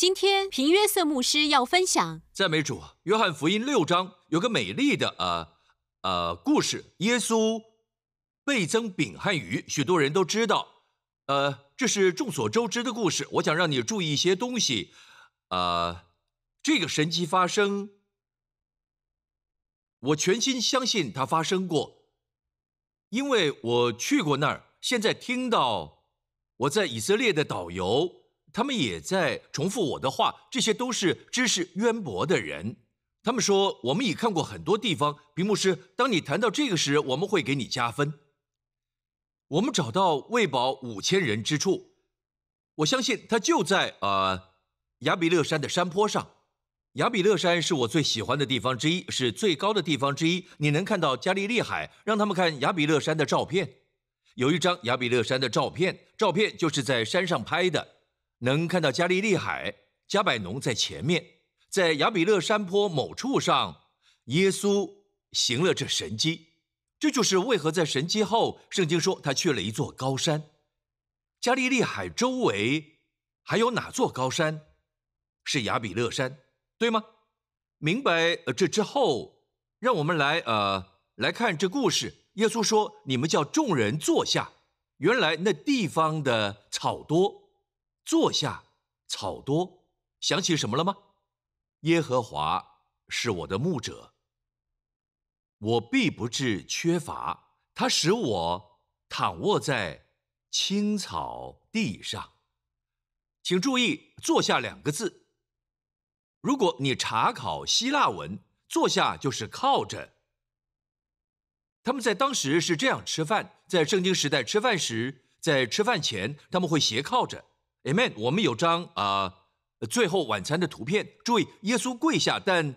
今天平约瑟牧师要分享赞美主，约翰福音六章有个美丽的呃呃故事，耶稣倍增饼和鱼，许多人都知道，呃，这是众所周知的故事。我想让你注意一些东西，呃，这个神迹发生，我全心相信它发生过，因为我去过那儿。现在听到我在以色列的导游。他们也在重复我的话，这些都是知识渊博的人。他们说我们已看过很多地方。屏幕师，当你谈到这个时，我们会给你加分。我们找到喂饱五千人之处，我相信它就在呃亚比勒山的山坡上。亚比勒山是我最喜欢的地方之一，是最高的地方之一。你能看到加利利海？让他们看亚比勒山的照片。有一张亚比勒山的照片，照片就是在山上拍的。能看到加利利海，加百农在前面，在亚比勒山坡某处上，耶稣行了这神迹。这就是为何在神迹后，圣经说他去了一座高山。加利利海周围还有哪座高山？是亚比勒山，对吗？明白这之后，让我们来呃来看这故事。耶稣说：“你们叫众人坐下。”原来那地方的草多。坐下，草多，想起什么了吗？耶和华是我的牧者，我必不致缺乏。他使我躺卧在青草地上。请注意“坐下”两个字。如果你查考希腊文，“坐下”就是靠着。他们在当时是这样吃饭，在圣经时代吃饭时，在吃饭前他们会斜靠着。Amen。我们有张啊，最后晚餐的图片。注意，耶稣跪下，但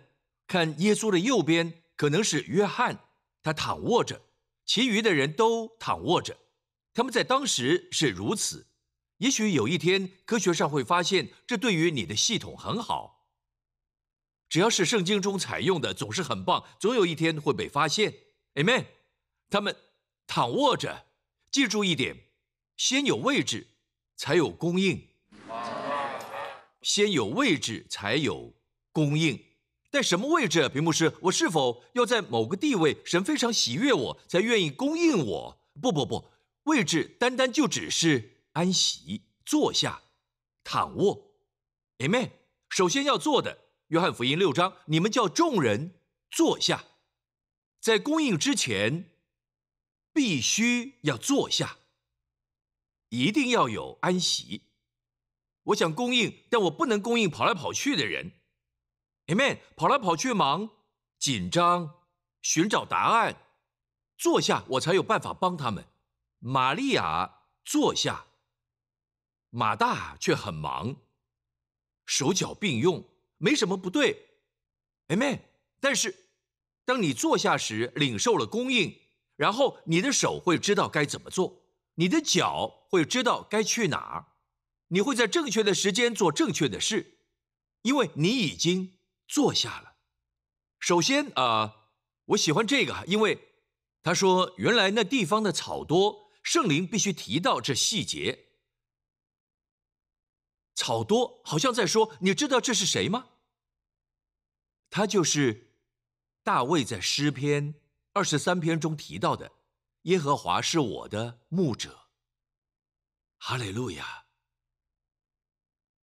看耶稣的右边可能是约翰，他躺卧着，其余的人都躺卧着。他们在当时是如此。也许有一天，科学上会发现，这对于你的系统很好。只要是圣经中采用的，总是很棒。总有一天会被发现。Amen。他们躺卧着，记住一点：先有位置。才有供应，先有位置才有供应。但什么位置？屏幕是我是否要在某个地位？神非常喜悦我，才愿意供应我。不不不，位置单单就只是安息、坐下、躺卧。Amen。首先要做的，约翰福音六章，你们叫众人坐下，在供应之前，必须要坐下。一定要有安息。我想供应，但我不能供应跑来跑去的人。Amen。跑来跑去忙，紧张，寻找答案。坐下，我才有办法帮他们。玛利亚坐下，马大却很忙，手脚并用，没什么不对。Amen。但是，当你坐下时，领受了供应，然后你的手会知道该怎么做。你的脚会知道该去哪儿，你会在正确的时间做正确的事，因为你已经坐下了。首先啊，我喜欢这个，因为他说原来那地方的草多，圣灵必须提到这细节。草多好像在说，你知道这是谁吗？他就是大卫在诗篇二十三篇中提到的。耶和华是我的牧者，哈利路亚。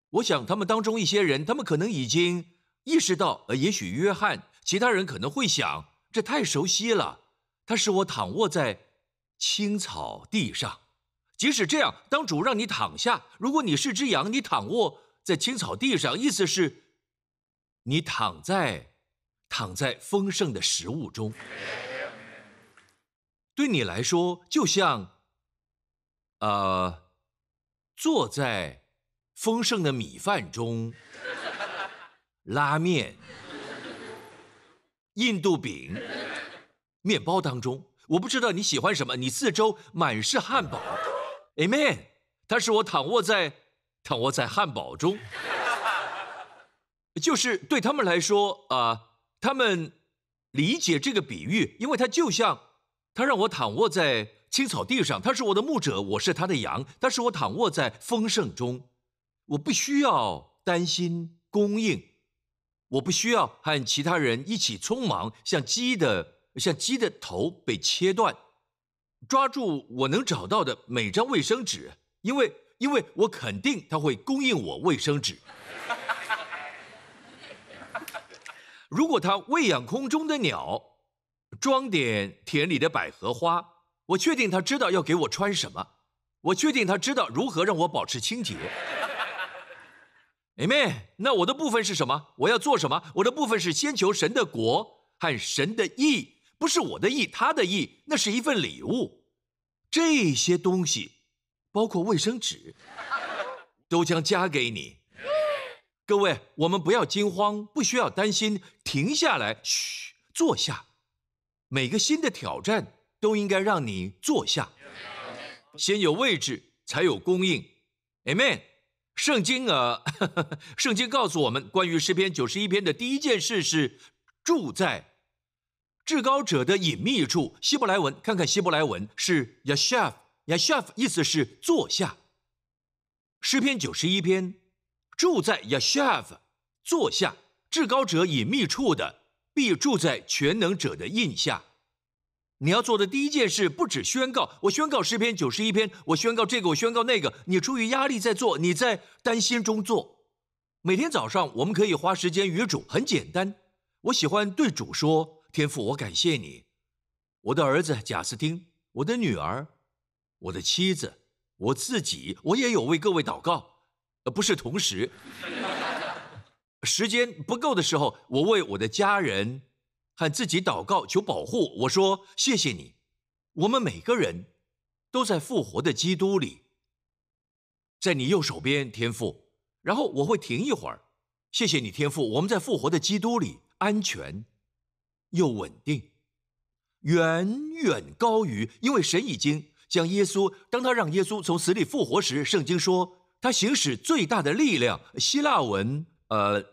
我想他们当中一些人，他们可能已经意识到，呃，也许约翰，其他人可能会想，这太熟悉了。他使我躺卧在青草地上，即使这样，当主让你躺下，如果你是只羊，你躺卧在青草地上，意思是，你躺在躺在丰盛的食物中。对你来说，就像，呃，坐在丰盛的米饭中，拉面、印度饼、面包当中，我不知道你喜欢什么，你四周满是汉堡，Amen。他是我躺卧在躺卧在汉堡中，就是对他们来说啊，他们理解这个比喻，因为它就像。他让我躺卧在青草地上，他是我的牧者，我是他的羊。他使我躺卧在丰盛中，我不需要担心供应，我不需要和其他人一起匆忙，像鸡的像鸡的头被切断，抓住我能找到的每张卫生纸，因为因为我肯定他会供应我卫生纸。如果他喂养空中的鸟，装点田里的百合花，我确定他知道要给我穿什么，我确定他知道如何让我保持清洁。Amen。那我的部分是什么？我要做什么？我的部分是先求神的国和神的意，不是我的意，他的意，那是一份礼物。这些东西，包括卫生纸，都将加给你。各位，我们不要惊慌，不需要担心，停下来，嘘，坐下。每个新的挑战都应该让你坐下。先有位置，才有供应。Amen。圣经啊，圣经告诉我们，关于诗篇九十一篇的第一件事是住在至高者的隐秘处。希伯来文，看看希伯来文是 yashav，yashav 意思是坐下。诗篇九十一篇住在 yashav，坐下。至高者隐秘处的，必住在全能者的印下。你要做的第一件事，不止宣告。我宣告诗篇九十一篇，我宣告这个，我宣告那个。你出于压力在做，你在担心中做。每天早上，我们可以花时间与主，很简单。我喜欢对主说：“天父，我感谢你，我的儿子贾斯汀，我的女儿，我的妻子，我自己，我也有为各位祷告。呃，不是同时，时间不够的时候，我为我的家人。”和自己祷告求保护，我说谢谢你。我们每个人都在复活的基督里，在你右手边，天父。然后我会停一会儿，谢谢你，天父。我们在复活的基督里，安全又稳定，远远高于，因为神已经将耶稣，当他让耶稣从死里复活时，圣经说他行使最大的力量。希腊文，呃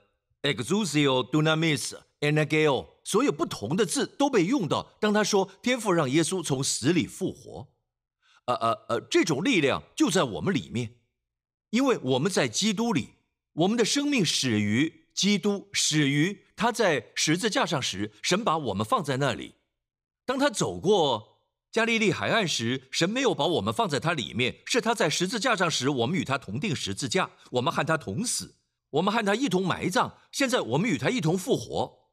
exusio dunamis energeo。所有不同的字都被用到。当他说天父让耶稣从死里复活，呃呃呃，这种力量就在我们里面，因为我们在基督里，我们的生命始于基督，始于他在十字架上时，神把我们放在那里。当他走过加利利海岸时，神没有把我们放在他里面，是他在十字架上时，我们与他同定十字架，我们和他同死，我们和他一同埋葬，现在我们与他一同复活。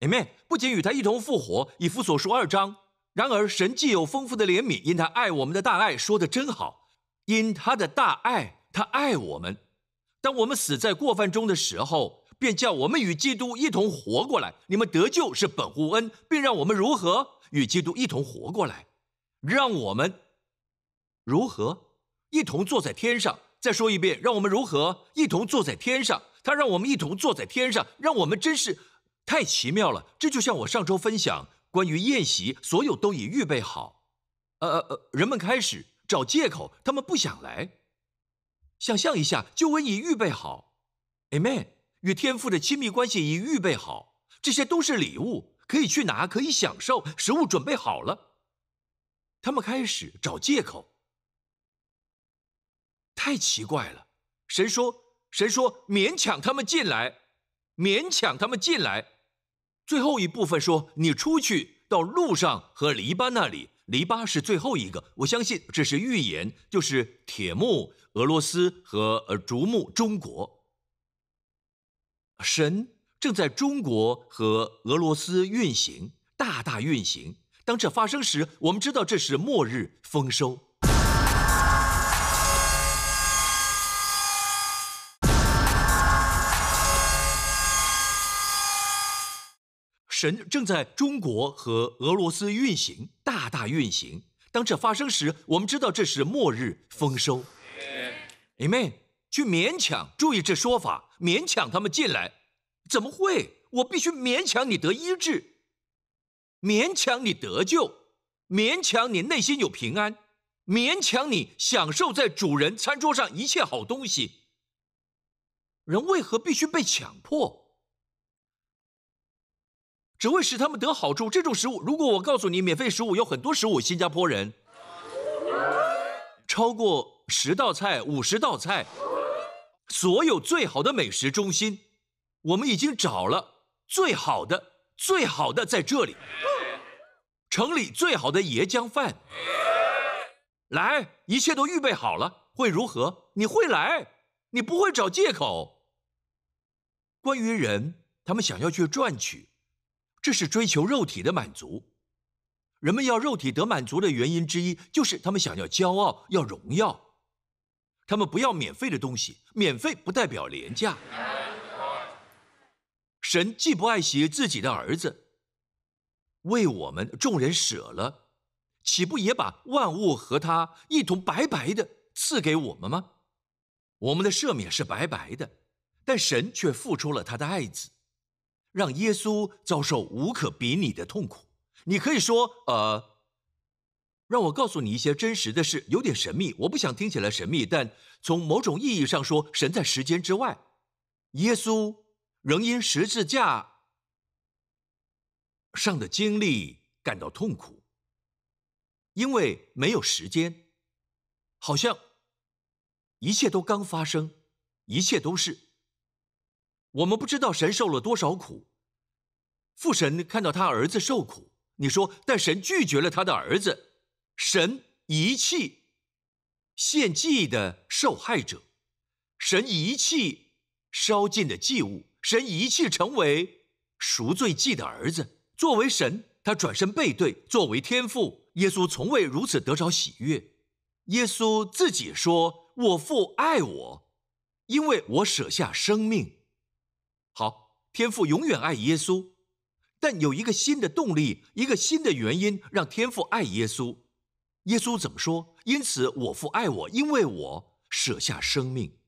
Amen。不仅与他一同复活，以弗所书二章。然而，神既有丰富的怜悯，因他爱我们的大爱，说的真好。因他的大爱，他爱我们。当我们死在过犯中的时候，便叫我们与基督一同活过来。你们得救是本乎恩，并让我们如何与基督一同活过来？让我们如何一同坐在天上？再说一遍，让我们如何一同坐在天上？他让我们一同坐在天上，让我们真是。太奇妙了！这就像我上周分享关于宴席，所有都已预备好。呃呃呃，人们开始找借口，他们不想来。想象一下，救恩已预备好，Amen。与天父的亲密关系已预备好，这些都是礼物，可以去拿，可以享受。食物准备好了，他们开始找借口。太奇怪了！神说，神说，勉强他们进来，勉强他们进来。最后一部分说：“你出去到路上和篱笆那里，篱笆是最后一个。我相信这是预言，就是铁木、俄罗斯和呃竹木中国。神正在中国和俄罗斯运行，大大运行。当这发生时，我们知道这是末日丰收。”神正在中国和俄罗斯运行，大大运行。当这发生时，我们知道这是末日丰收。Amen。去勉强，注意这说法，勉强他们进来，怎么会？我必须勉强你得医治，勉强你得救，勉强你内心有平安，勉强你享受在主人餐桌上一切好东西。人为何必须被强迫？只会使他们得好处。这种食物，如果我告诉你，免费食物有很多食物，新加坡人超过十道菜、五十道菜，所有最好的美食中心，我们已经找了最好的、最好的在这里。城里最好的椰浆饭，来，一切都预备好了，会如何？你会来，你不会找借口。关于人，他们想要去赚取，这是追求肉体的满足。人们要肉体得满足的原因之一，就是他们想要骄傲，要荣耀。他们不要免费的东西，免费不代表廉价。神既不爱惜自己的儿子。为我们众人舍了，岂不也把万物和他一同白白的赐给我们吗？我们的赦免是白白的，但神却付出了他的爱子，让耶稣遭受无可比拟的痛苦。你可以说，呃，让我告诉你一些真实的事，有点神秘，我不想听起来神秘，但从某种意义上说，神在时间之外，耶稣仍因十字架。上的经历感到痛苦，因为没有时间，好像一切都刚发生，一切都是。我们不知道神受了多少苦。父神看到他儿子受苦，你说，但神拒绝了他的儿子，神遗弃献祭的受害者，神遗弃烧尽的祭物，神遗弃成为赎罪祭的儿子。作为神，他转身背对；作为天父，耶稣从未如此得着喜悦。耶稣自己说：“我父爱我，因为我舍下生命。”好，天父永远爱耶稣，但有一个新的动力，一个新的原因让天父爱耶稣。耶稣怎么说？因此我父爱我，因为我舍下生命。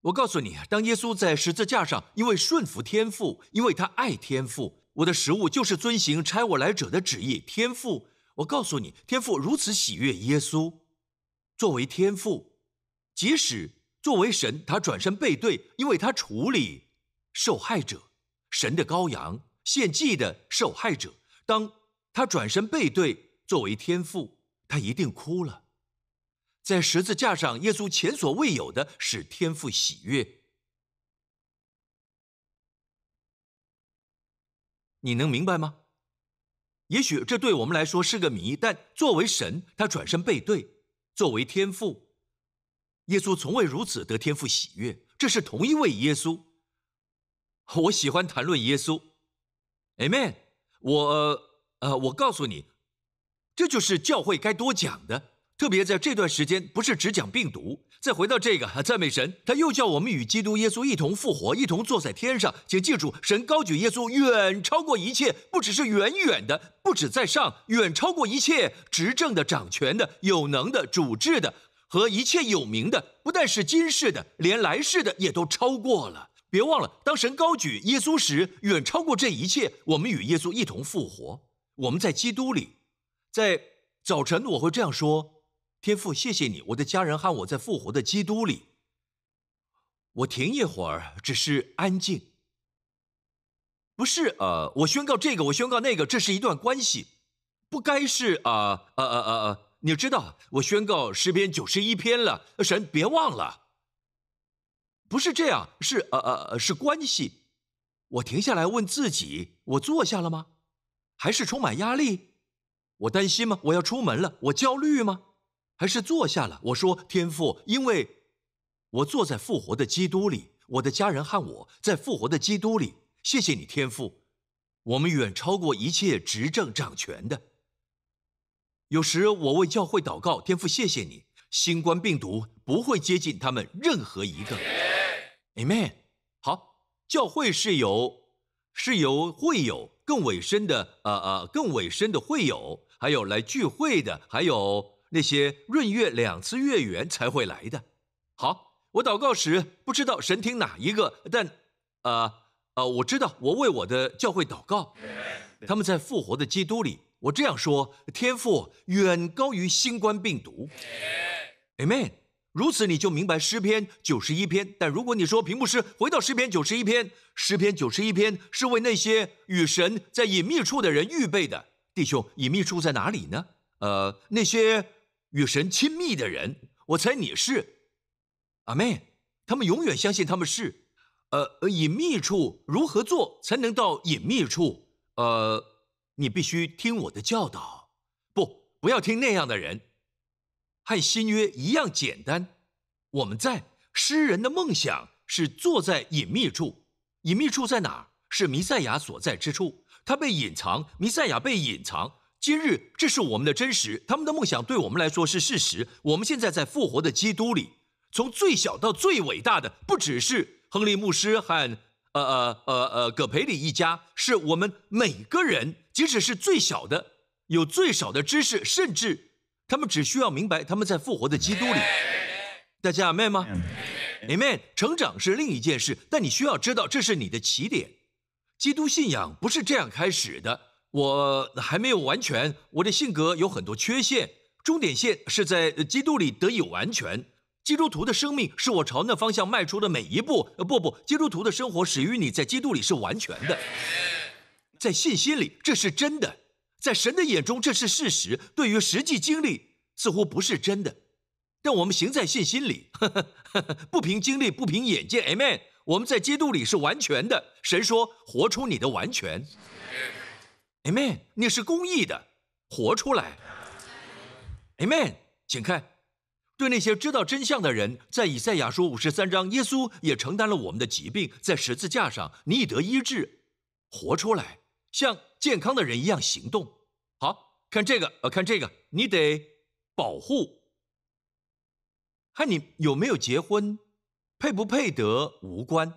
我告诉你，当耶稣在十字架上，因为顺服天父，因为他爱天父。我的食物就是遵行差我来者的旨意。天父，我告诉你，天父如此喜悦耶稣。作为天父，即使作为神，他转身背对，因为他处理受害者，神的羔羊献祭的受害者。当他转身背对，作为天父，他一定哭了。在十字架上，耶稣前所未有的使天父喜悦。你能明白吗？也许这对我们来说是个谜，但作为神，他转身背对；作为天父，耶稣从未如此得天父喜悦。这是同一位耶稣。我喜欢谈论耶稣，Amen。我呃，我告诉你，这就是教会该多讲的。特别在这段时间，不是只讲病毒。再回到这个，赞美神，他又叫我们与基督耶稣一同复活，一同坐在天上。请记住，神高举耶稣，远超过一切，不只是远远的，不止在上，远超过一切执政的、掌权的、有能的、主治的和一切有名的，不但是今世的，连来世的也都超过了。别忘了，当神高举耶稣时，远超过这一切。我们与耶稣一同复活，我们在基督里。在早晨，我会这样说。天父，谢谢你，我的家人和我在复活的基督里。我停一会儿，只是安静。不是，呃，我宣告这个，我宣告那个，这是一段关系，不该是啊，呃呃呃呃，你知道，我宣告诗篇九十一篇了，神别忘了。不是这样，是呃呃是关系。我停下来问自己，我坐下了吗？还是充满压力？我担心吗？我要出门了，我焦虑吗？还是坐下了。我说：“天父，因为我坐在复活的基督里，我的家人和我在复活的基督里。谢谢你，天父，我们远超过一切执政掌权的。有时我为教会祷告，天父，谢谢你，新冠病毒不会接近他们任何一个。Amen。好，教会是由是由会友更委身的，呃呃，更委身的会友，还有来聚会的，还有。”那些闰月两次月圆才会来的。好，我祷告时不知道神听哪一个，但，呃呃，我知道我为我的教会祷告，他们在复活的基督里。我这样说，天赋远高于新冠病毒。Amen。如此你就明白诗篇九十一篇。但如果你说屏幕师回到诗篇九十一篇，诗篇九十一篇是为那些与神在隐秘处的人预备的。弟兄，隐秘处在哪里呢？呃，那些。与神亲密的人，我猜你是，阿妹。他们永远相信他们是。呃，隐秘处如何做才能到隐秘处？呃，你必须听我的教导。不，不要听那样的人。和新约一样简单。我们在诗人的梦想是坐在隐秘处。隐秘处在哪儿？是弥赛亚所在之处。他被隐藏，弥赛亚被隐藏。今日这是我们的真实。他们的梦想对我们来说是事实。我们现在在复活的基督里，从最小到最伟大的，不只是亨利牧师和呃呃呃呃葛培里一家，是我们每个人，即使是最小的，有最少的知识，甚至他们只需要明白他们在复活的基督里。大家 amen 吗？amen。成长是另一件事，但你需要知道这是你的起点。基督信仰不是这样开始的。我还没有完全，我的性格有很多缺陷。终点线是在基督里得以完全。基督徒的生命是我朝那方向迈出的每一步。不不，基督徒的生活始于你在基督里是完全的，在信心里这是真的，在神的眼中这是事实。对于实际经历似乎不是真的，但我们行在信心里，呵呵呵不凭经历，不凭眼见。Amen。我们在基督里是完全的。神说：“活出你的完全。” Amen。你是公义的，活出来。Amen。请看，对那些知道真相的人，在以赛亚书五十三章，耶稣也承担了我们的疾病，在十字架上，你已得医治，活出来，像健康的人一样行动。好看这个，呃，看这个，你得保护。看你有没有结婚。配不配得无关，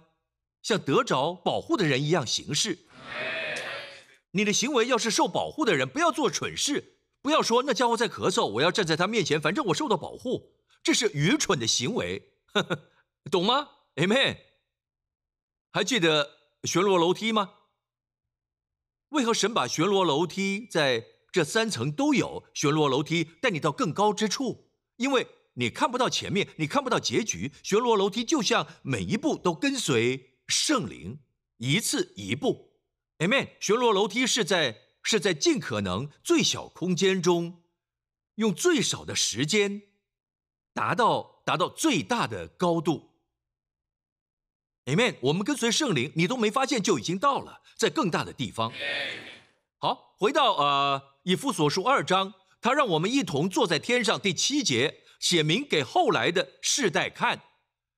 像得着保护的人一样行事。你的行为要是受保护的人，不要做蠢事，不要说那家伙在咳嗽，我要站在他面前，反正我受到保护，这是愚蠢的行为，呵 呵懂吗？Amen。还记得旋螺楼梯吗？为何神把旋螺楼梯在这三层都有？旋螺楼梯带你到更高之处，因为。你看不到前面，你看不到结局。旋螺楼梯就像每一步都跟随圣灵，一次一步。Amen。旋螺楼梯是在是在尽可能最小空间中，用最少的时间，达到达到最大的高度。Amen。我们跟随圣灵，你都没发现就已经到了，在更大的地方。好，回到呃以弗所书二章，他让我们一同坐在天上。第七节。写明给后来的世代看，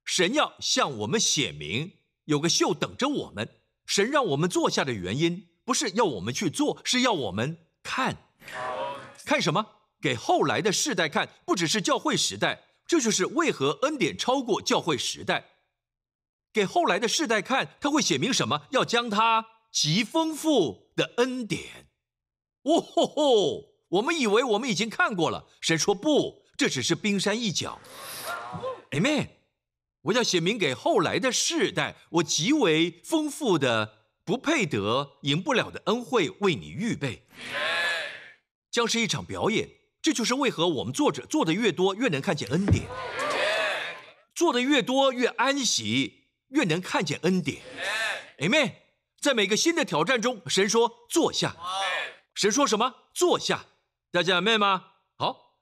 神要向我们写明，有个秀等着我们。神让我们坐下的原因，不是要我们去做，是要我们看。看什么？给后来的世代看，不只是教会时代。这就是为何恩典超过教会时代。给后来的世代看，他会写明什么？要将他极丰富的恩典。哦吼吼！我们以为我们已经看过了，神说不。这只是冰山一角，Amen。我要写明给后来的世代，我极为丰富的、不配得、赢不了的恩惠为你预备，将是一场表演。这就是为何我们作者做的越多，越能看见恩典；做的越多，越安息，越能看见恩典，Amen。在每个新的挑战中，神说坐下，神说什么？坐下，大家 Amen 吗？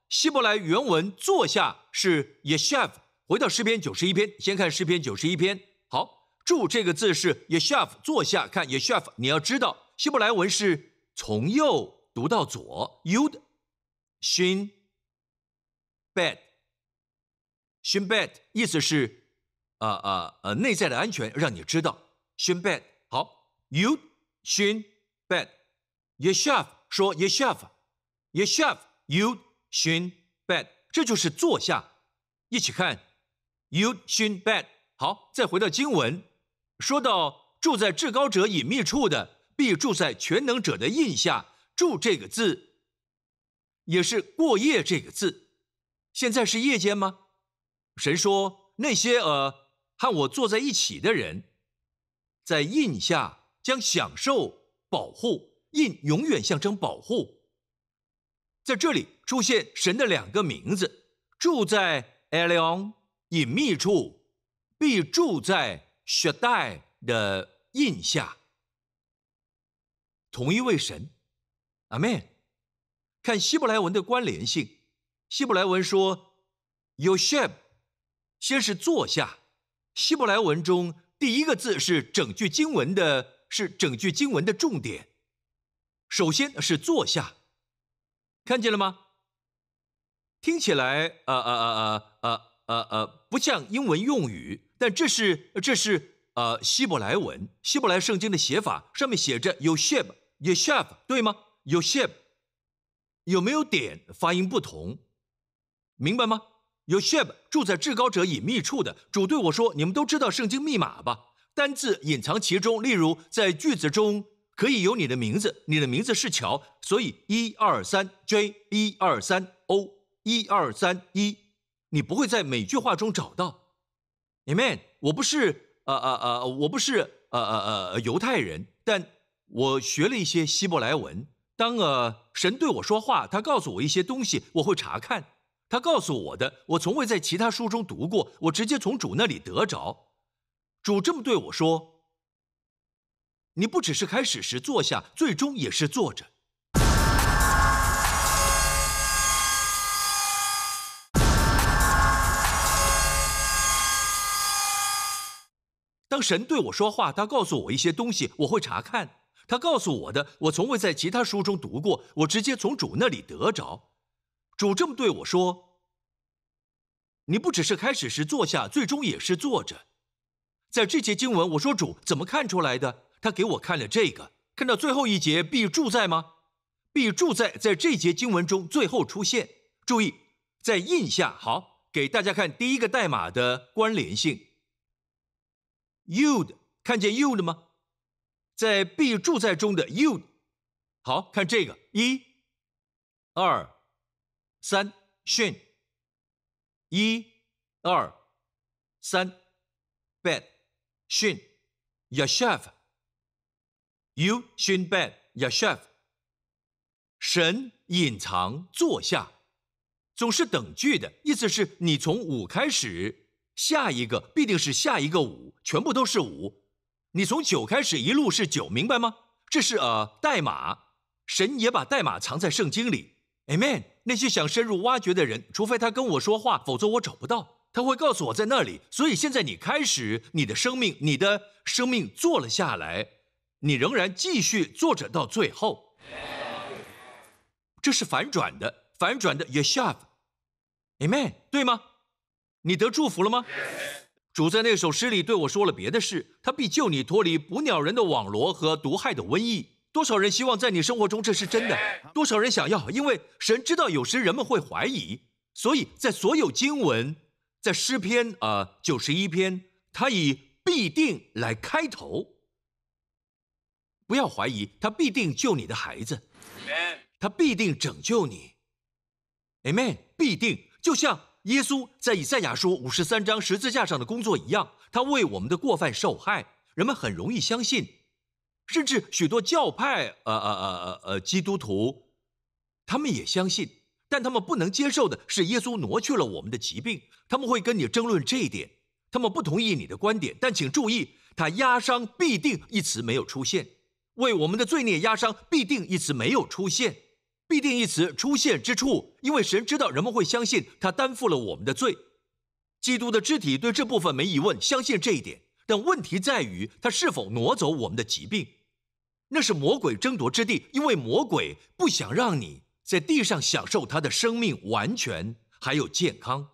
希伯来原文“坐下”是 yeshav。回到诗篇九十一篇，先看诗篇九十一篇。好，注这个字是 yeshav，坐下。看 yeshav，你要知道，希伯来文是从右读到左，yud shin bet，shin bet 意思是啊啊呃内在的安全，让你知道 shin bet。好，you shin bet。Yeshav 说 Yeshav，Yeshav，You。Shin bed，这就是坐下。一起看，You shin bed。好，再回到经文，说到住在至高者隐秘处的，必住在全能者的印下。住这个字，也是过夜这个字。现在是夜间吗？神说那些呃和我坐在一起的人，在印下将享受保护。印永远象征保护。在这里出现神的两个名字，住在 Elion 隐秘处，必住在 Shaddai 的印下。同一位神，阿门。看希伯来文的关联性，希伯来文说 y o s h e b 先是坐下希伯来文中第一个字是整句经文的，是整句经文的重点。首先是坐下，看见了吗？听起来，呃呃呃呃呃呃呃，不像英文用语，但这是这是呃希伯来文，希伯来圣经的写法，上面写着 Yosheb，Yosheb，对吗？Yosheb 有没有点发音不同？明白吗有 s h e p 住在至高者隐秘处的主对我说：“你们都知道圣经密码吧？单字隐藏其中，例如在句子中可以有你的名字，你的名字是乔，所以一二三 J，一二三 O。”一二三一，你不会在每句话中找到。Amen。我不是呃呃呃，我不是呃呃呃犹太人，但我学了一些希伯来文。当呃神对我说话，他告诉我一些东西，我会查看。他告诉我的，我从未在其他书中读过，我直接从主那里得着。主这么对我说：“你不只是开始时坐下，最终也是坐着。”当神对我说话，他告诉我一些东西，我会查看。他告诉我的，我从未在其他书中读过，我直接从主那里得着。主这么对我说：“你不只是开始时坐下，最终也是坐着。”在这节经文，我说主怎么看出来的？他给我看了这个，看到最后一节必住在吗？必住在在这节经文中最后出现。注意，在印下好，给大家看第一个代码的关联性。You'd 看见 You'd 吗？在 be 住在中的 You'd，好看这个一、二、三，训一、二、三，bed 训 Yashav，You 训 bed Yashav，神隐藏坐下，总是等距的意思是你从五开始。下一个必定是下一个五，全部都是五。你从九开始一路是九，明白吗？这是呃代码，神也把代码藏在圣经里。Amen。那些想深入挖掘的人，除非他跟我说话，否则我找不到。他会告诉我在那里。所以现在你开始你的生命，你的生命坐了下来，你仍然继续坐着到最后。这是反转的，反转的 Yeshav。Amen，对吗？你得祝福了吗？主在那首诗里对我说了别的事，他必救你脱离捕鸟人的网罗和毒害的瘟疫。多少人希望在你生活中这是真的？多少人想要？因为神知道有时人们会怀疑，所以在所有经文，在诗篇呃九十一篇，他以必定来开头。不要怀疑，他必定救你的孩子，他必定拯救你，Amen，必定就像。耶稣在以赛亚书五十三章十字架上的工作一样，他为我们的过犯受害。人们很容易相信，甚至许多教派，呃呃呃呃呃，基督徒，他们也相信，但他们不能接受的是耶稣挪去了我们的疾病。他们会跟你争论这一点，他们不同意你的观点。但请注意，他压伤必定一词没有出现，为我们的罪孽压伤必定一词没有出现。必定一词出现之处，因为神知道人们会相信他担负了我们的罪。基督的肢体对这部分没疑问，相信这一点。但问题在于他是否挪走我们的疾病？那是魔鬼争夺之地，因为魔鬼不想让你在地上享受他的生命完全还有健康。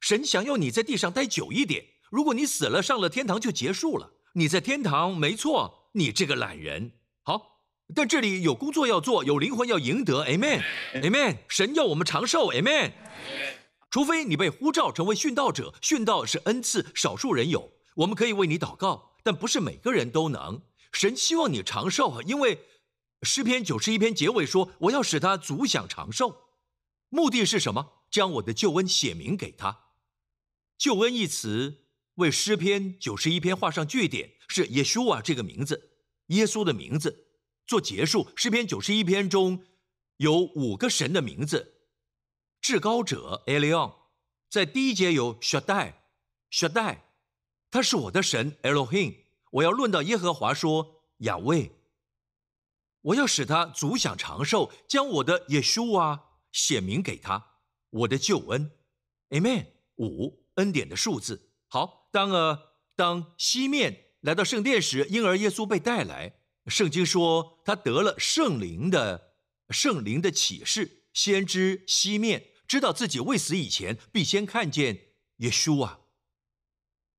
神想要你在地上待久一点。如果你死了上了天堂就结束了，你在天堂没错。你这个懒人，好。但这里有工作要做，有灵魂要赢得，Amen，Amen。神要我们长寿，Amen。除非你被呼召成为殉道者，殉道是恩赐，少数人有，我们可以为你祷告，但不是每个人都能。神希望你长寿啊，因为诗篇九十一篇结尾说：“我要使他足享长寿。”目的是什么？将我的救恩写明给他。救恩一词为诗篇九十一篇画上句点，是耶稣啊这个名字，耶稣的名字。做结束，诗篇九十一篇中有五个神的名字：至高者 Elion，在第一节有 Shaddai，Shaddai，他是我的神 Elohim。我要论到耶和华说亚威，我要使他足享长寿，将我的耶稣啊显明给他，我的救恩，Amen。五恩典的数字。好，当呃当西面来到圣殿时，婴儿耶稣被带来，圣经说他得了圣灵的圣灵的启示，先知西面知道自己未死以前必先看见耶稣啊，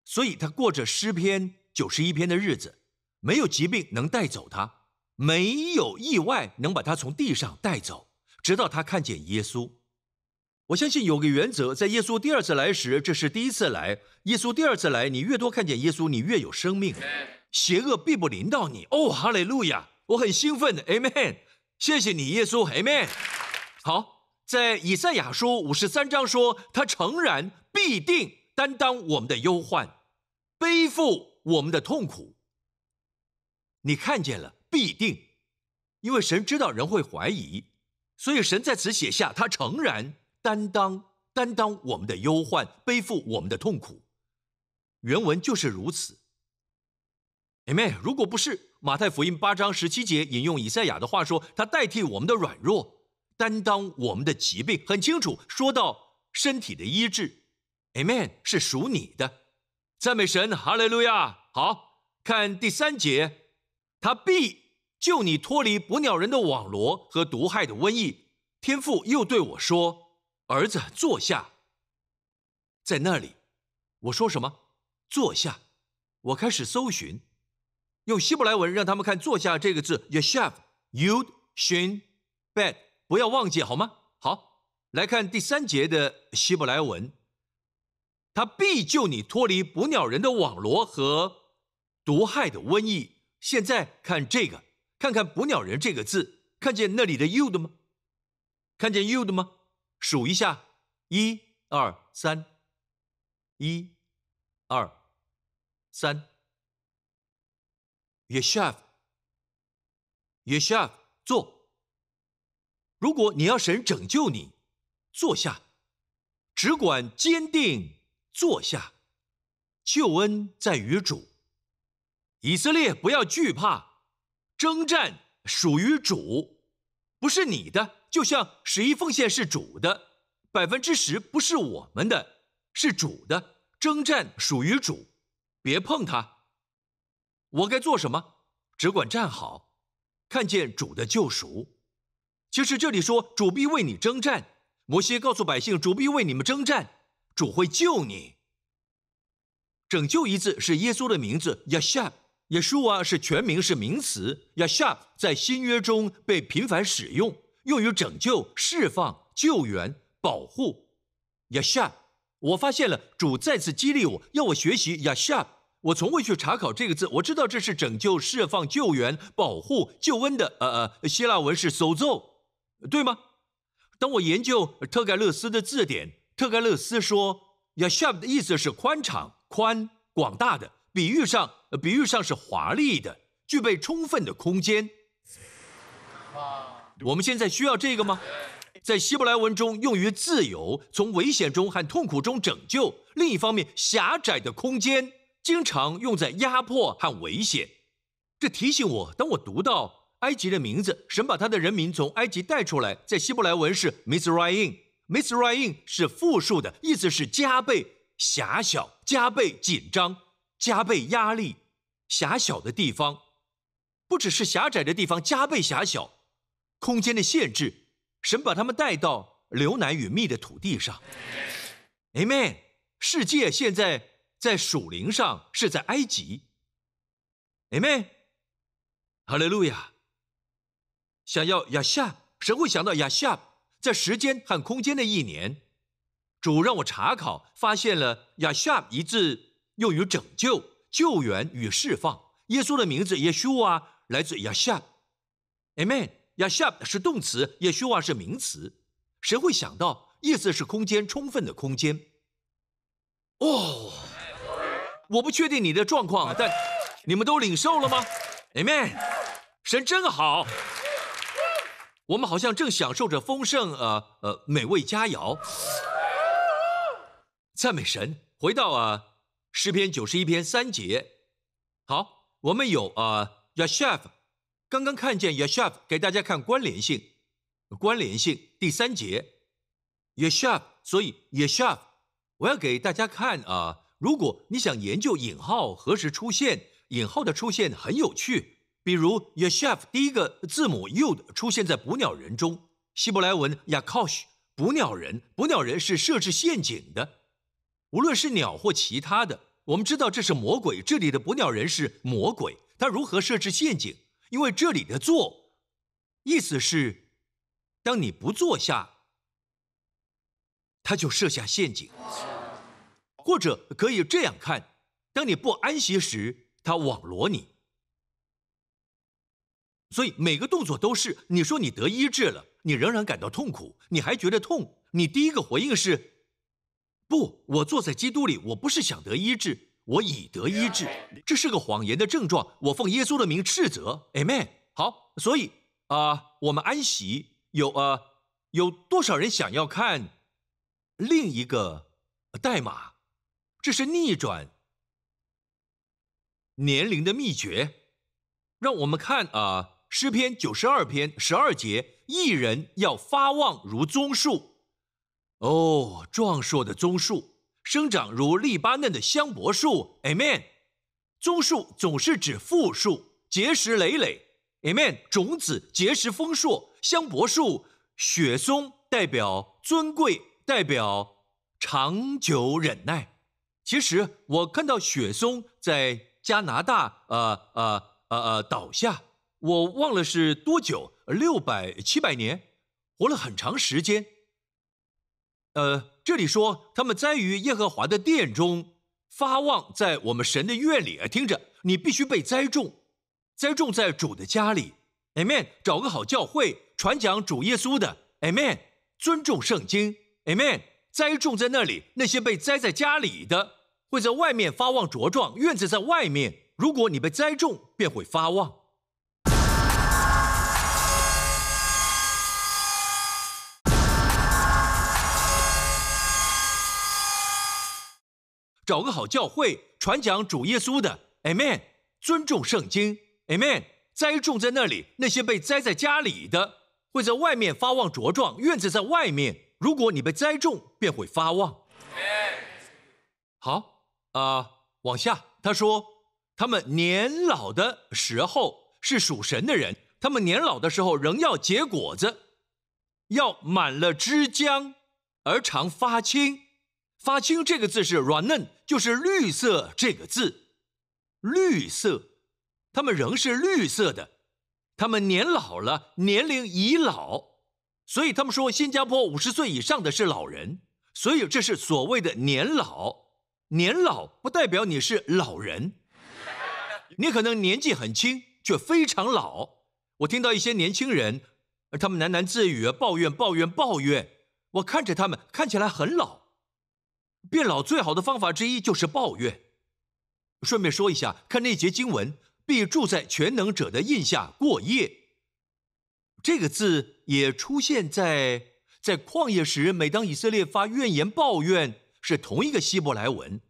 所以他过着诗篇九十一篇的日子，没有疾病能带走他，没有意外能把他从地上带走，直到他看见耶稣。我相信有个原则，在耶稣第二次来时，这是第一次来。耶稣第二次来，你越多看见耶稣，你越有生命，邪恶必不临到你。哦，哈利路亚！我很兴奋，Amen。谢谢你，耶稣，Amen。好，在以赛亚书五十三章说，他诚然必定担当我们的忧患，背负我们的痛苦。你看见了，必定，因为神知道人会怀疑，所以神在此写下他诚然。担当担当我们的忧患，背负我们的痛苦，原文就是如此。Amen。如果不是马太福音八章十七节引用以赛亚的话说，他代替我们的软弱，担当我们的疾病，很清楚说到身体的医治。Amen，是属你的，赞美神，哈利路亚。好看第三节，他必救你脱离捕鸟人的网罗和毒害的瘟疫。天父又对我说。儿子坐下，在那里，我说什么？坐下。我开始搜寻，用希伯来文让他们看“坐下”这个字：yeshav，yud shin bet。不要忘记好吗？好，来看第三节的希伯来文，他必救你脱离捕鸟人的网罗和毒害的瘟疫。现在看这个，看看“捕鸟人”这个字，看见那里的 “yud” 吗？看见 “yud” 吗？数一下，一、二、三，一、二、三。Yeshav，Yeshav，坐。如果你要神拯救你，坐下，只管坚定坐下。救恩在于主。以色列不要惧怕，征战属于主，不是你的。就像十一奉献是主的，百分之十不是我们的，是主的。征战属于主，别碰他。我该做什么？只管站好，看见主的救赎。其实这里说主必为你征战。摩西告诉百姓，主必为你们征战，主会救你。拯救一字是耶稣的名字，Yeshua。耶稣啊是全名是名词，Yeshua 在新约中被频繁使用。用于拯救、释放、救援、保护。y a s h a，我发现了，主再次激励我，要我学习 y a s h a。我从未去查考这个字，我知道这是拯救、释放、救援、保护、救恩的。呃呃，希腊文是 “sozo”，对吗？当我研究特盖勒斯的字典，特盖勒斯说：“Yashab 的意思是宽敞、宽广大的，比喻上，比喻上是华丽的，具备充分的空间。我们现在需要这个吗？在希伯来文中用于自由，从危险中和痛苦中拯救；另一方面，狭窄的空间经常用在压迫和危险。这提醒我，当我读到埃及的名字，神把他的人民从埃及带出来，在希伯来文是 m i s r a i n Miss Ryan 是复数的意思，是加倍狭小、加倍紧张、加倍压力。狭小的地方，不只是狭窄的地方，加倍狭小。空间的限制，神把他们带到流奶与蜜的土地上。Amen。世界现在在属灵上是在埃及。Amen。哈利路亚。想要亚夏，神会想到亚夏，在时间和空间的一年，主让我查考，发现了亚夏一字用于拯救、救援与释放。耶稣的名字耶稣啊，来自亚夏。Amen。亚夏是动词，耶稣啊是名词，谁会想到意思是空间充分的空间？哦，我不确定你的状况，但你们都领受了吗？Amen，神真好，我们好像正享受着丰盛，呃呃美味佳肴。赞美神，回到啊诗篇九十一篇三节，好，我们有啊 Yashaf，。刚刚看见 Yashaf，给大家看关联性。关联性第三节 Yashaf，所以 Yashaf，我要给大家看啊，如果你想研究引号何时出现，引号的出现很有趣。比如 Yeshef 第一个字母 Yud 出现在捕鸟人中，希伯来文 Yakosh 捕鸟人，捕鸟人是设置陷阱的，无论是鸟或其他的。我们知道这是魔鬼，这里的捕鸟人是魔鬼，他如何设置陷阱？因为这里的坐，意思是，当你不坐下，他就设下陷阱。或者可以这样看：当你不安息时，他网罗你。所以每个动作都是，你说你得医治了，你仍然感到痛苦，你还觉得痛，你第一个回应是。不，我坐在基督里，我不是想得医治，我已得医治。这是个谎言的症状。我奉耶稣的名斥责，Amen。好，所以啊，我们安息有呃，有多少人想要看另一个代码？这是逆转年龄的秘诀。让我们看啊，诗篇九十二篇十二节，一人要发旺如棕树。哦，壮硕的棕树生长如黎巴嫩的香柏树，Amen。棕树总是指复数，结实累累，Amen。种子结实丰硕，香柏树、雪松代表尊贵，代表长久忍耐。其实我看到雪松在加拿大，呃呃呃呃倒下，我忘了是多久，六百七百年，活了很长时间。呃，这里说他们栽于耶和华的殿中，发旺在我们神的院里。听着，你必须被栽种，栽种在主的家里。Amen。找个好教会，传讲主耶稣的。Amen。尊重圣经。Amen。栽种在那里，那些被栽在家里的，会在外面发旺茁壮。院子在外面，如果你被栽种，便会发旺。找个好教会，传讲主耶稣的，Amen。尊重圣经，Amen。栽种在那里，那些被栽在家里的，会在外面发旺茁壮。院子在外面，如果你被栽种，便会发旺。好啊，往下，他说，他们年老的时候是属神的人，他们年老的时候仍要结果子，要满了枝浆而常发青。发青这个字是软嫩，就是绿色这个字，绿色，他们仍是绿色的，他们年老了，年龄已老，所以他们说新加坡五十岁以上的是老人，所以这是所谓的年老。年老不代表你是老人，你可能年纪很轻，却非常老。我听到一些年轻人，他们喃喃自语，抱怨抱怨抱怨，我看着他们，看起来很老。变老最好的方法之一就是抱怨。顺便说一下，看那节经文，必住在全能者的印下过夜。这个字也出现在在旷野时，每当以色列发怨言抱怨，是同一个希伯来文。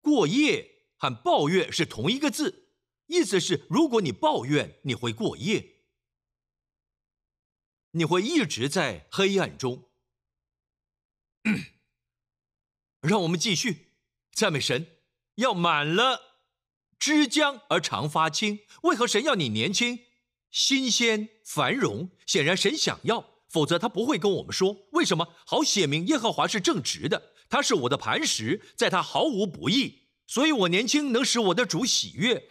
过夜和抱怨是同一个字，意思是如果你抱怨，你会过夜，你会一直在黑暗中。让我们继续赞美神，要满了枝江而常发青。为何神要你年轻、新鲜、繁荣？显然神想要，否则他不会跟我们说。为什么？好写明耶和华是正直的，他是我的磐石，在他毫无不义，所以我年轻能使我的主喜悦。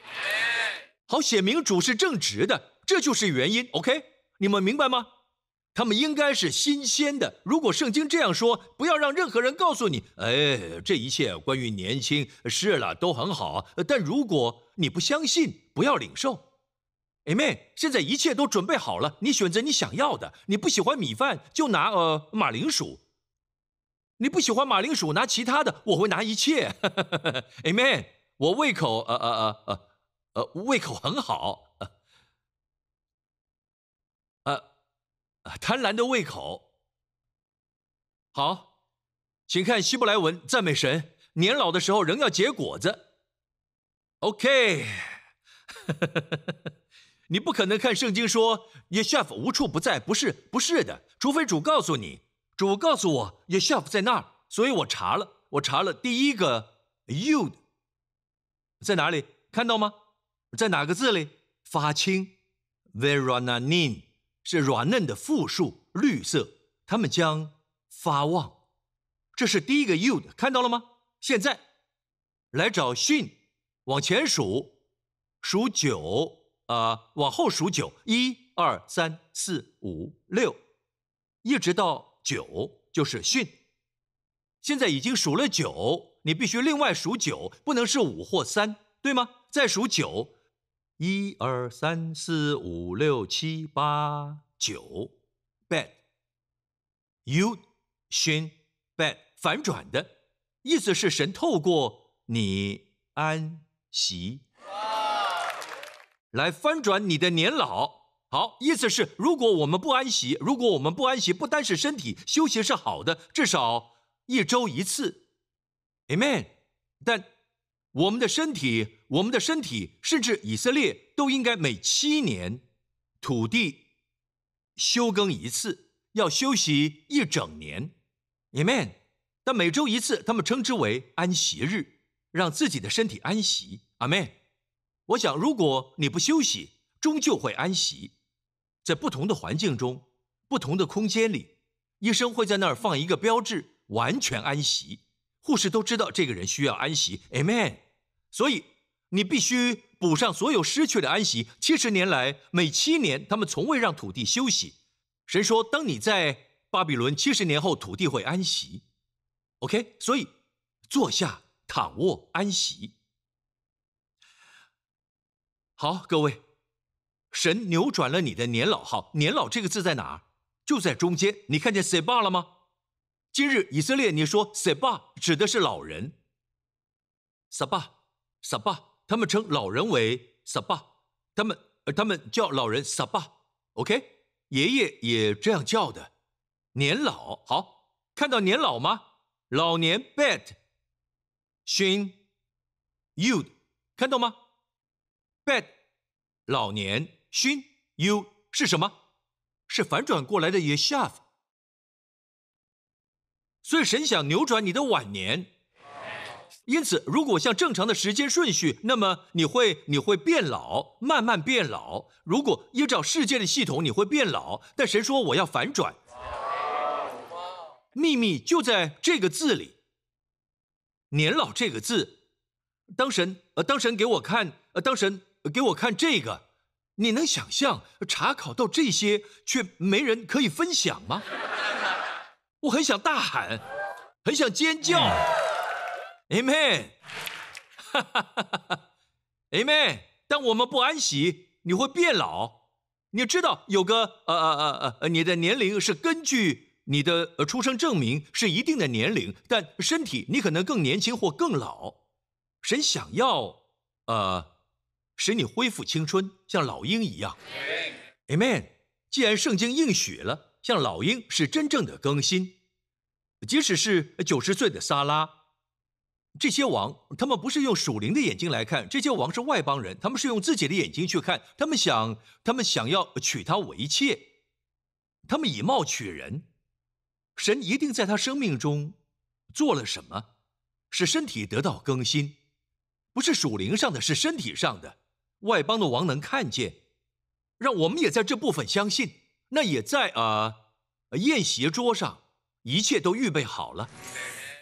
好写明主是正直的，这就是原因。OK，你们明白吗？他们应该是新鲜的。如果圣经这样说，不要让任何人告诉你，哎，这一切关于年轻是了，都很好。但如果你不相信，不要领受。Amen。现在一切都准备好了，你选择你想要的。你不喜欢米饭，就拿呃马铃薯。你不喜欢马铃薯，拿其他的，我会拿一切。Amen。我胃口呃呃呃呃呃胃口很好。贪婪的胃口。好，请看希伯来文赞美神。年老的时候仍要结果子。OK，你不可能看圣经说耶夏夫无处不在，不是，不是的。除非主告诉你，主告诉我耶夏夫在那儿，所以我查了。我查了第一个 you 在哪里？看到吗？在哪个字里？发青 “verananin” 是软嫩的复数，绿色。它们将发旺，这是第一个 “yud”，看到了吗？现在来找训，往前数，数九啊，往后数九，一二三四五六，一直到九就是训。现在已经数了九，你必须另外数九，不能是五或三，对吗？再数九，一二三四五六七八九，bad，you，训，bad，反转的。意思是神透过你安息，来翻转你的年老。好，意思是如果我们不安息，如果我们不安息，不单是身体休息是好的，至少一周一次，Amen。但我们的身体，我们的身体，甚至以色列都应该每七年土地休耕一次，要休息一整年，Amen。但每周一次，他们称之为安息日，让自己的身体安息。，Amen。我想，如果你不休息，终究会安息。在不同的环境中，不同的空间里，医生会在那儿放一个标志，完全安息。护士都知道这个人需要安息。Amen。所以你必须补上所有失去的安息。七十年来，每七年他们从未让土地休息。神说，当你在巴比伦七十年后，土地会安息。OK，所以坐下、躺卧、安息。好，各位，神扭转了你的年老号。年老这个字在哪儿？就在中间。你看见 Seba 了吗？今日以色列，你说 Seba 指的是老人。seba saba 他们称老人为 Saba，他们呃，他们叫老人 Saba。OK，爷爷也这样叫的。年老，好，看到年老吗？老年 bad，勋 you 看到吗？bad 老年勋 you 是什么？是反转过来的 yeshav。所以神想扭转你的晚年，因此如果像正常的时间顺序，那么你会你会变老，慢慢变老。如果依照世界的系统，你会变老。但神说我要反转。秘密就在这个字里。年老这个字，当神呃，当神给我看呃，当神给我看这个，你能想象查考到这些却没人可以分享吗？我很想大喊，很想尖叫，Amen，哈哈哈哈哈，Amen。当我们不安息，你会变老。你知道有个呃呃呃呃，你的年龄是根据。你的出生证明是一定的年龄，但身体你可能更年轻或更老。神想要呃使你恢复青春，像老鹰一样。Amen。既然圣经应许了，像老鹰是真正的更新。即使是九十岁的萨拉，这些王他们不是用属灵的眼睛来看，这些王是外邦人，他们是用自己的眼睛去看。他们想，他们想要娶她为妾，他们以貌取人。神一定在他生命中做了什么，使身体得到更新，不是属灵上的，是身体上的。外邦的王能看见，让我们也在这部分相信。那也在啊，宴席桌上，一切都预备好了。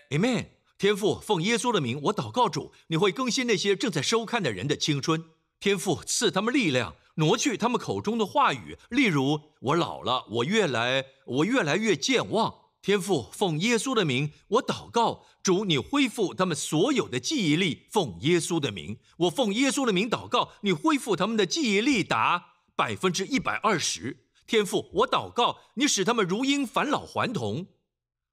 Amen。天父，奉耶稣的名，我祷告主，你会更新那些正在收看的人的青春。天父赐他们力量。挪去他们口中的话语，例如我老了，我越来我越来越健忘。天父，奉耶稣的名，我祷告主，你恢复他们所有的记忆力。奉耶稣的名，我奉耶稣的名祷告，你恢复他们的记忆力达百分之一百二十。天父，我祷告你使他们如鹰返老还童。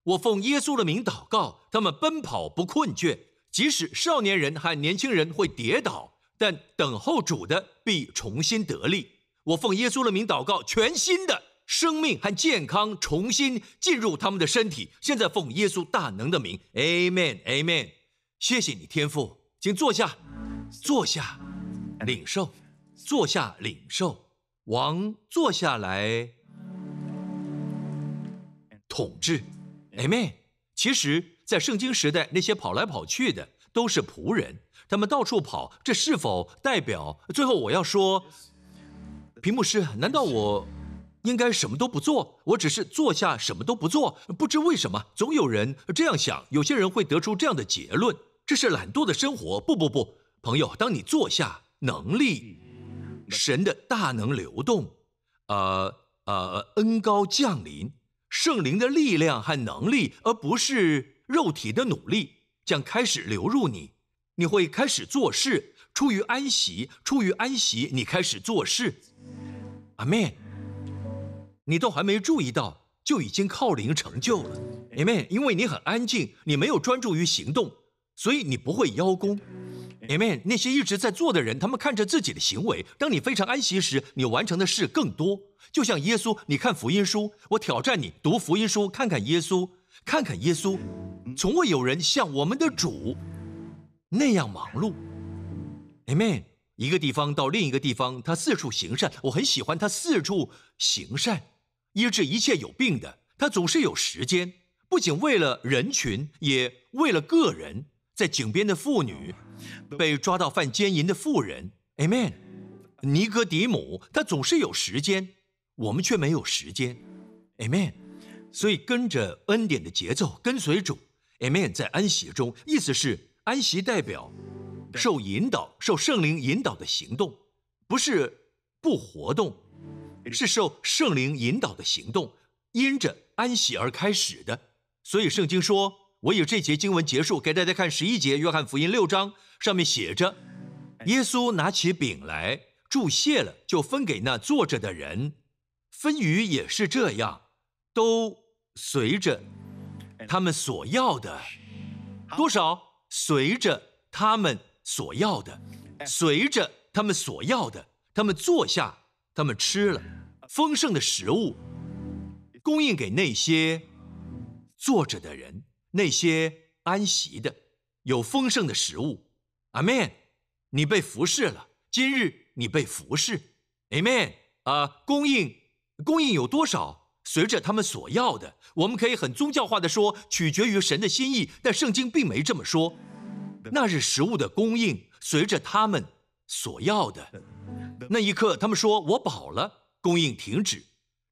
我奉耶稣的名祷告，他们奔跑不困倦，即使少年人和年轻人会跌倒。但等候主的必重新得力。我奉耶稣的名祷告，全新的生命和健康重新进入他们的身体。现在奉耶稣大能的名，Amen，Amen。谢谢你，天父，请坐下，坐下，领受，坐下，领受。王坐下来统治，Amen。其实。在圣经时代，那些跑来跑去的都是仆人，他们到处跑，这是否代表？最后我要说，屏幕师，难道我应该什么都不做？我只是坐下什么都不做？不知为什么，总有人这样想，有些人会得出这样的结论：这是懒惰的生活。不不不，朋友，当你坐下，能力，神的大能流动，呃呃，恩高降临，圣灵的力量和能力，而不是。肉体的努力将开始流入你，你会开始做事，出于安息，出于安息，你开始做事。阿门。你都还没注意到，就已经靠灵成就了。阿门。因为你很安静，你没有专注于行动，所以你不会邀功。Amen。那些一直在做的人，他们看着自己的行为。当你非常安息时，你完成的事更多。就像耶稣，你看福音书，我挑战你读福音书，看看耶稣。看看耶稣，从未有人像我们的主那样忙碌。Amen。一个地方到另一个地方，他四处行善，我很喜欢他四处行善，医治一切有病的。他总是有时间，不仅为了人群，也为了个人。在井边的妇女，被抓到犯奸淫的妇人，Amen。尼哥底母，他总是有时间，我们却没有时间，Amen。所以跟着恩典的节奏，跟随主，Amen。在安息中，意思是安息代表受引导、受圣灵引导的行动，不是不活动，是受圣灵引导的行动，因着安息而开始的。所以圣经说，我以这节经文结束，给大家看十一节，约翰福音六章上面写着，耶稣拿起饼来祝谢了，就分给那坐着的人，分鱼也是这样。都随着他们所要的。多少，随着他们所要的，随着他们所要的，他们坐下，他们吃了。丰盛的食物，供应给那些坐着的人，那些安息的，有丰盛的食物。阿门。你被服侍了，今日你被服侍。阿门。啊，供应供应有多少？随着他们所要的，我们可以很宗教化的说，取决于神的心意，但圣经并没这么说。那日食物的供应随着他们所要的，那一刻他们说：“我饱了。”供应停止，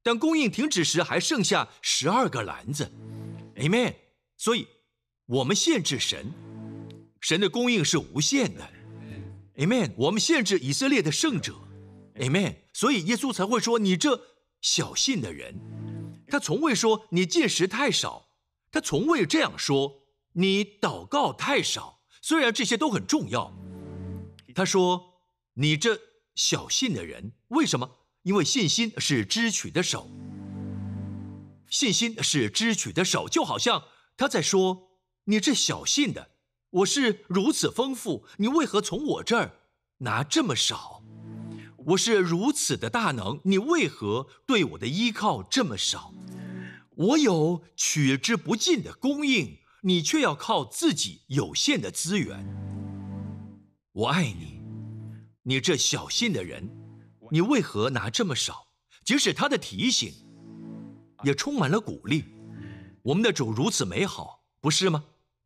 但供应停止时还剩下十二个篮子。Amen。所以，我们限制神，神的供应是无限的。Amen。我们限制以色列的圣者。Amen。所以耶稣才会说：“你这小信的人。”他从未说你进食太少，他从未这样说你祷告太少。虽然这些都很重要，他说你这小信的人，为什么？因为信心是支取的手，信心是支取的手，就好像他在说你这小信的，我是如此丰富，你为何从我这儿拿这么少？我是如此的大能，你为何对我的依靠这么少？我有取之不尽的供应，你却要靠自己有限的资源。我爱你，你这小心的人，你为何拿这么少？即使他的提醒，也充满了鼓励。我们的主如此美好，不是吗？